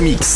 Mix.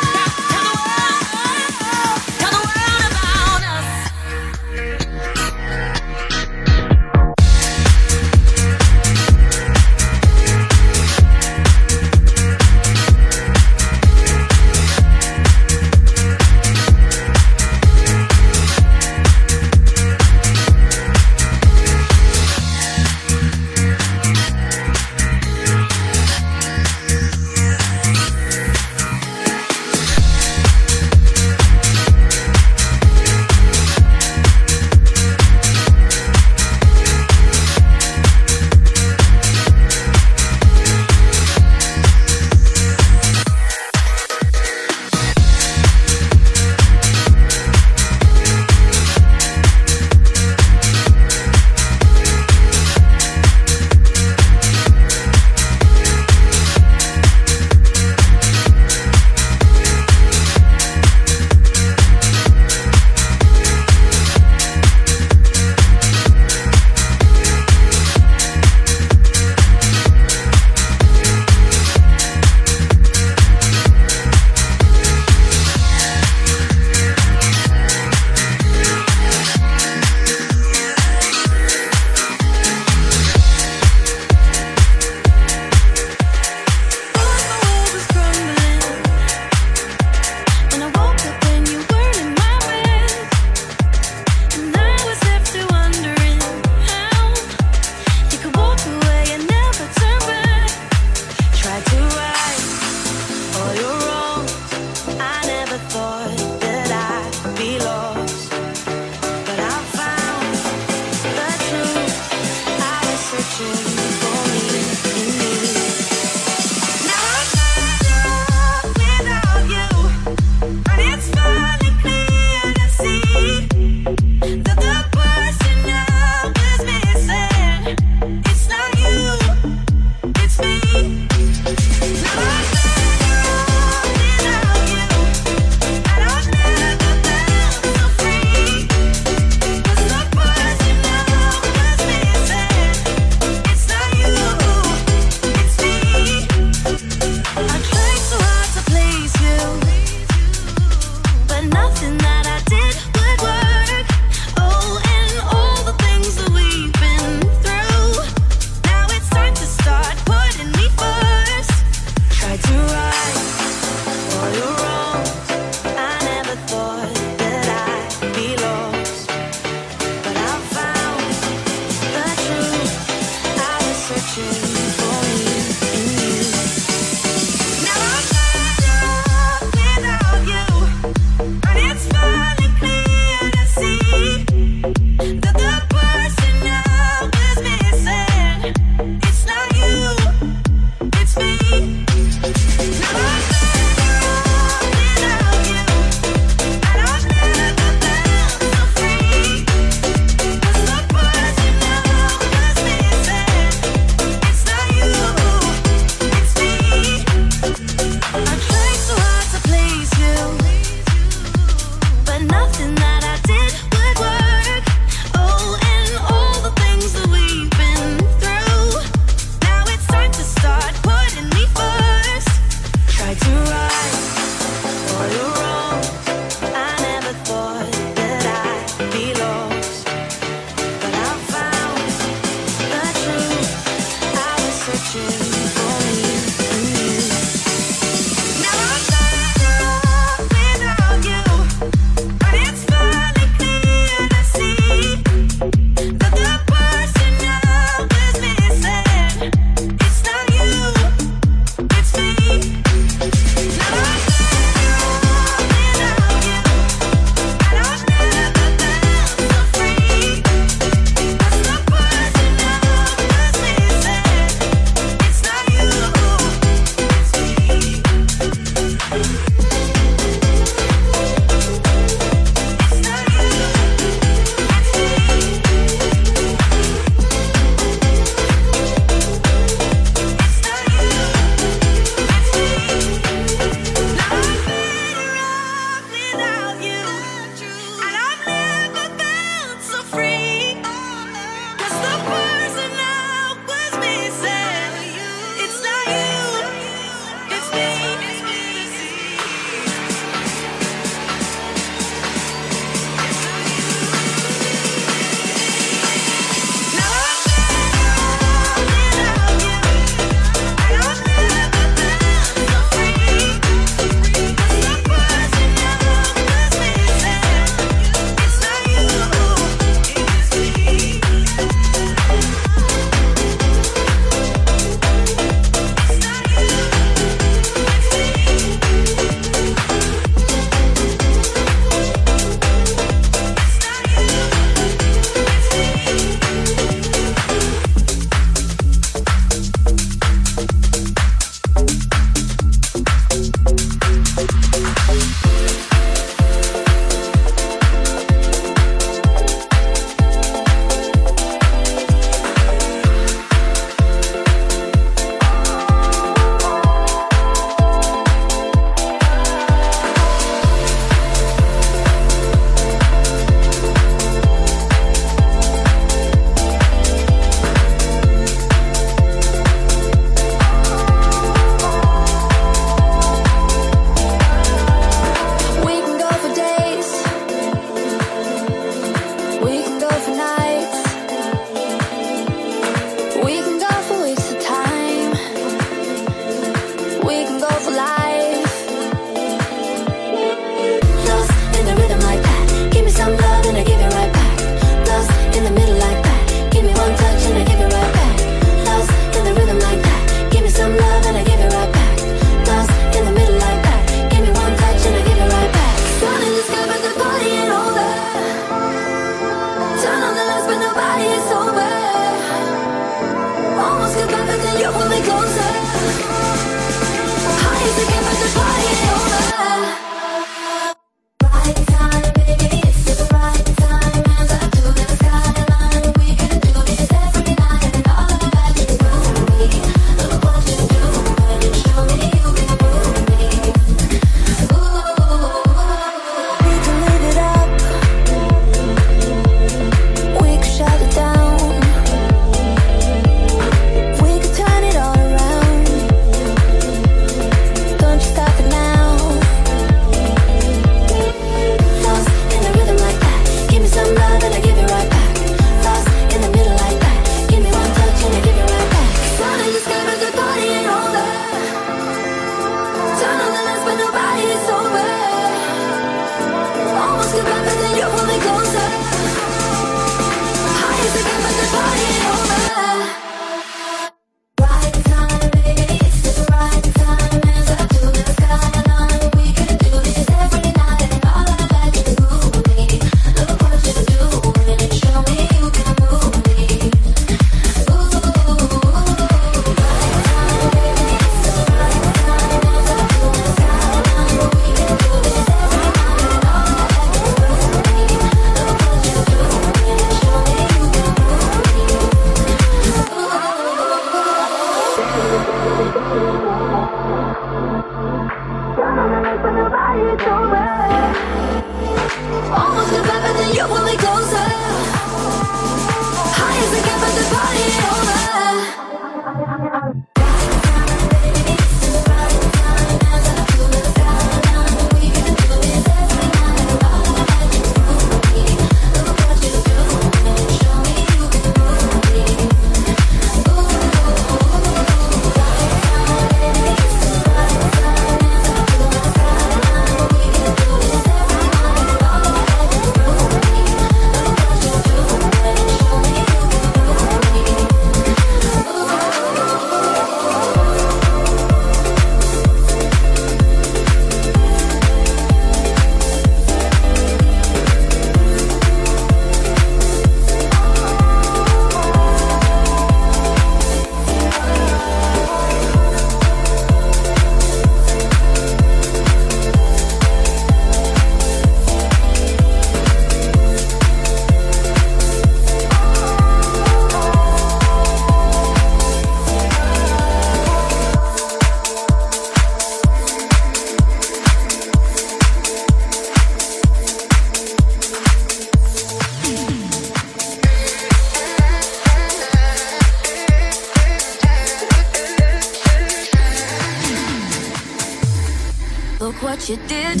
what you did.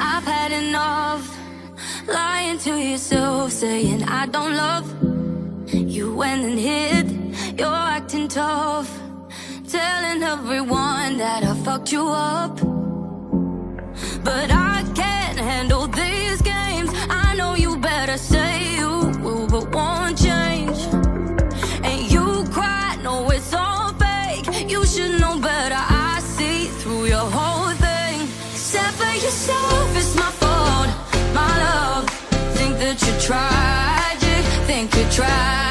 I've had enough. Lying to yourself, saying I don't love you. Went and hid. You're acting tough, telling everyone that I fucked you up. But I can't handle these games. I know you better say you will, but won't. try.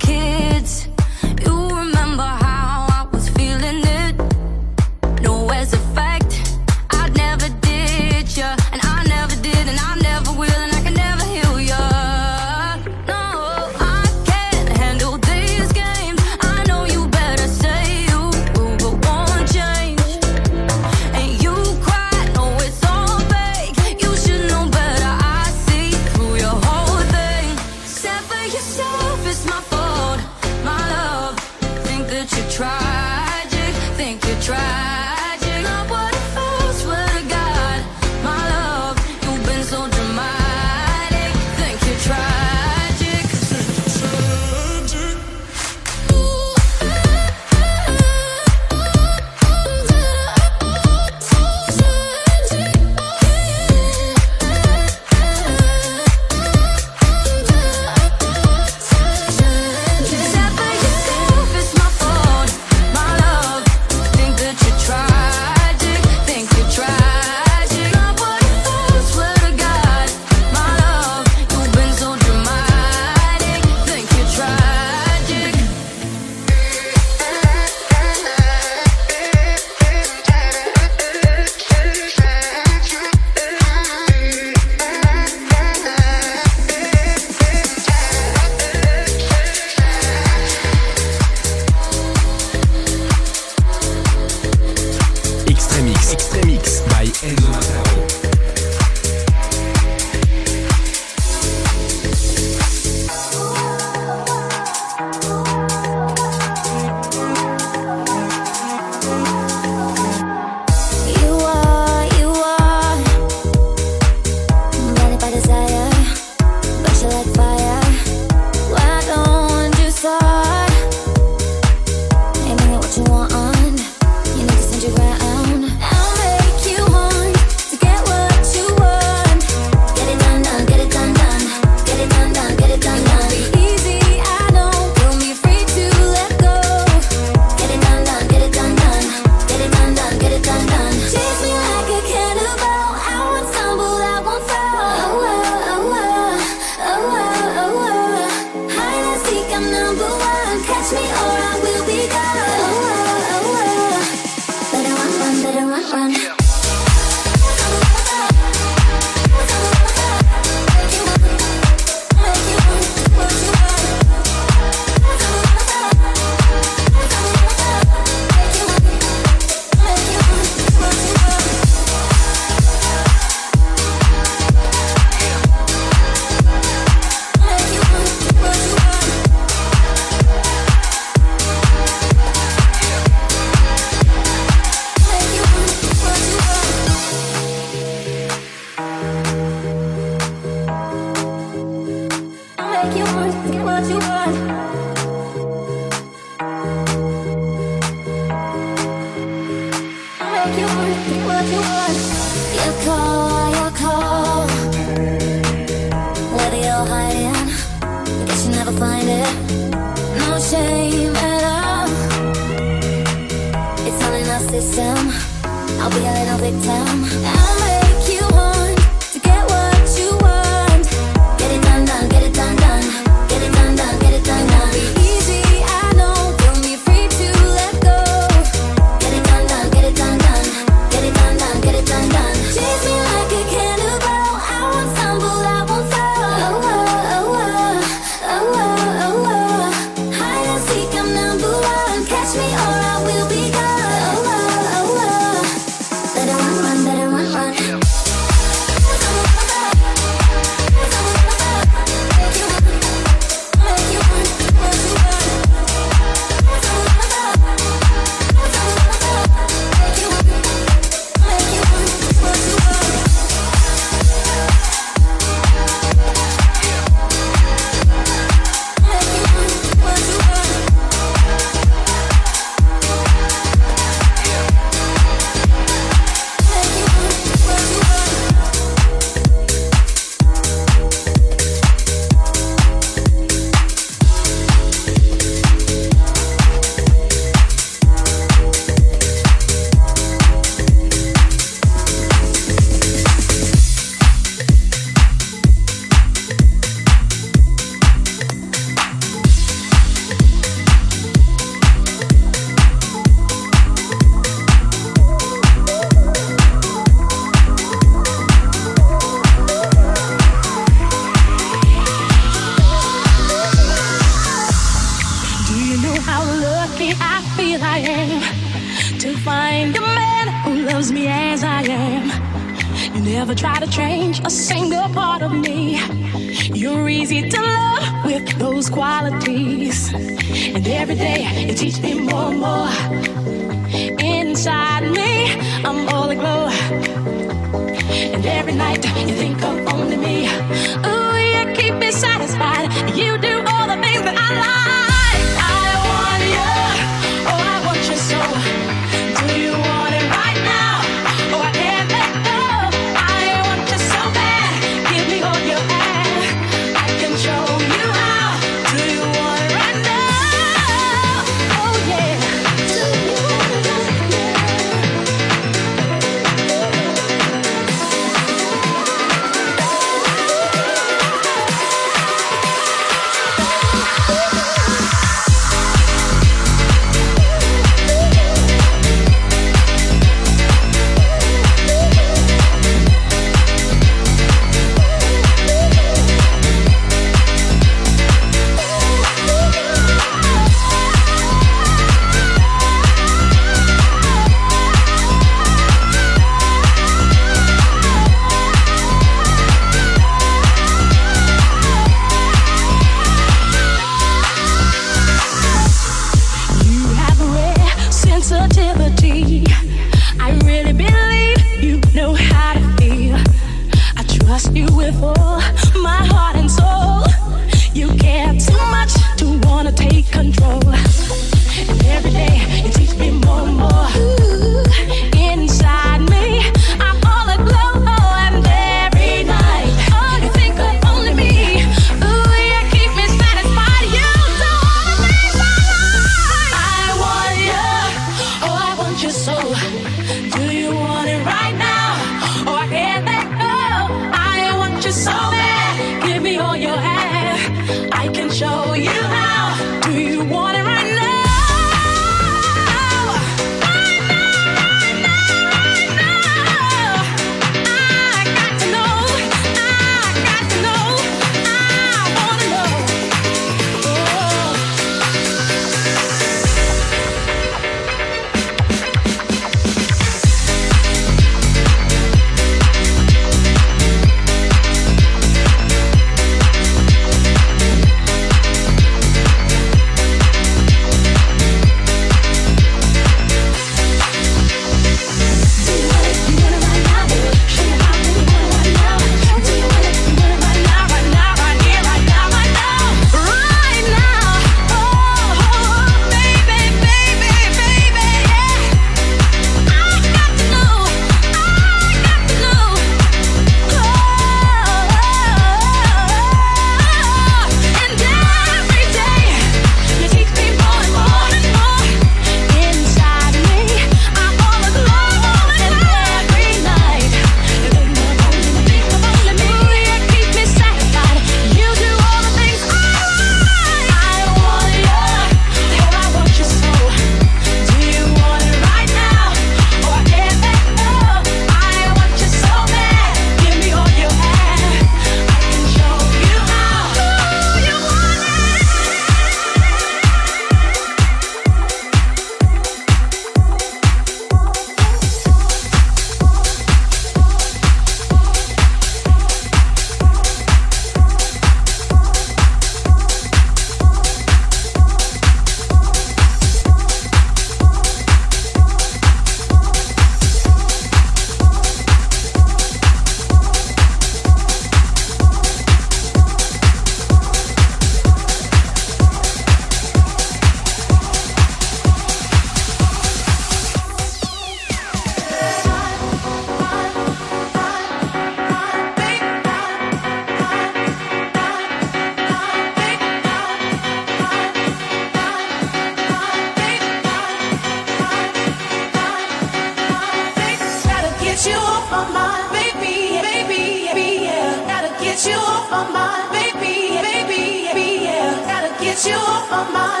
My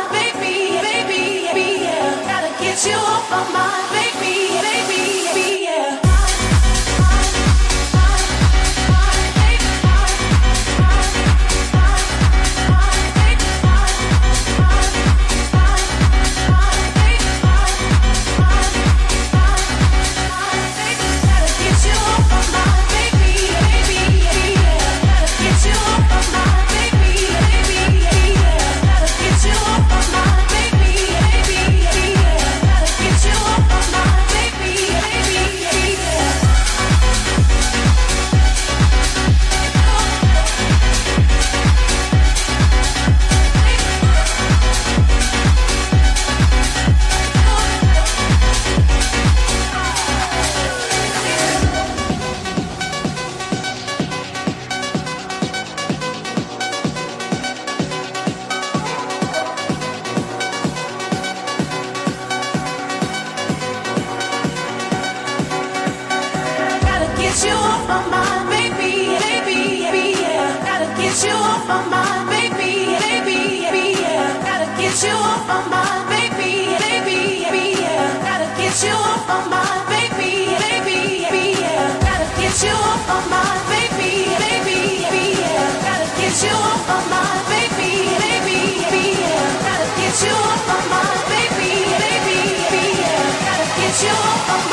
you.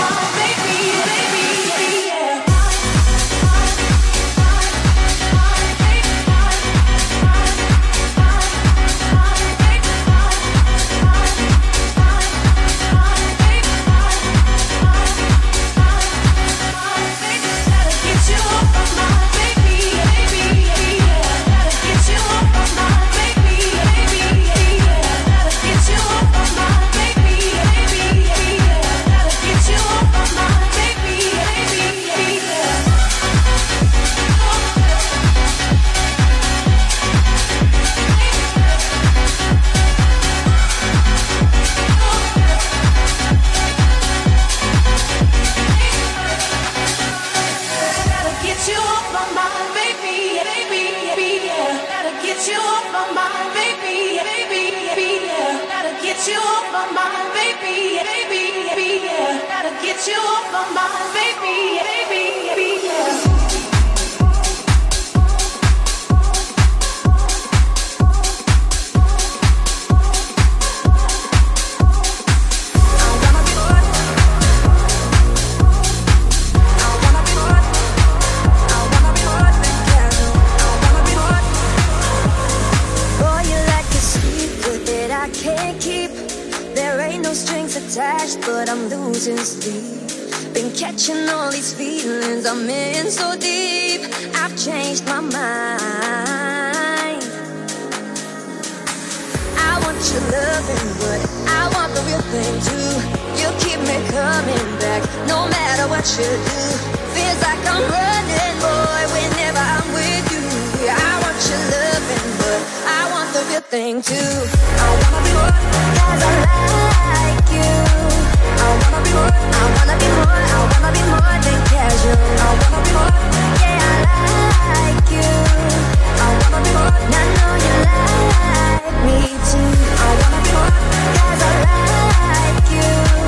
thing too. I wanna be more, cause I like you. I wanna be more, I wanna be more, I wanna be more than casual. I wanna be more, yeah, I like you. I wanna be more, and I know you like me too. I wanna be more, cause I like you.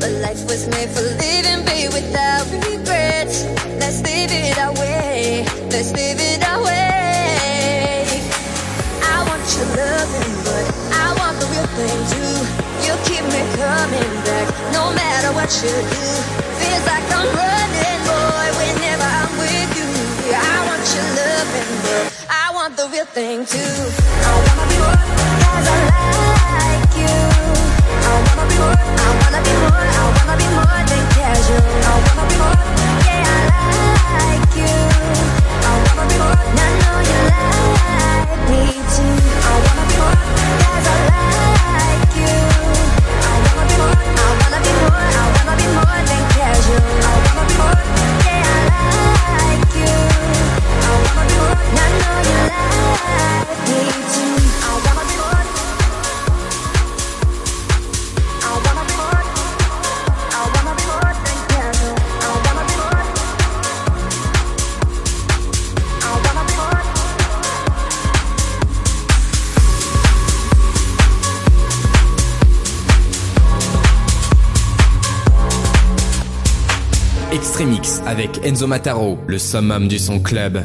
But life was made for living, babe, without regrets. Let's live it our way. Let's live it our way. I want your loving, but I want the real thing too. You keep me coming back, no matter what you do. Feels like I'm running, boy, whenever I'm with you. I want your loving, but I want the real thing too. I wanna be one as I like you. I know you like avec Enzo Mataro, le summum du son club.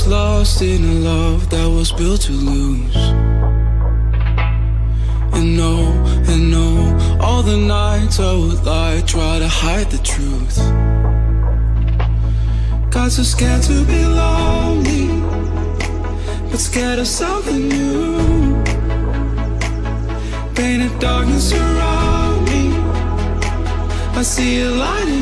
lost in a love that was built to lose. And no, and no, all the nights I would lie, try to hide the truth. Got so scared to be lonely, but scared of something new. Painted darkness around me, I see a light in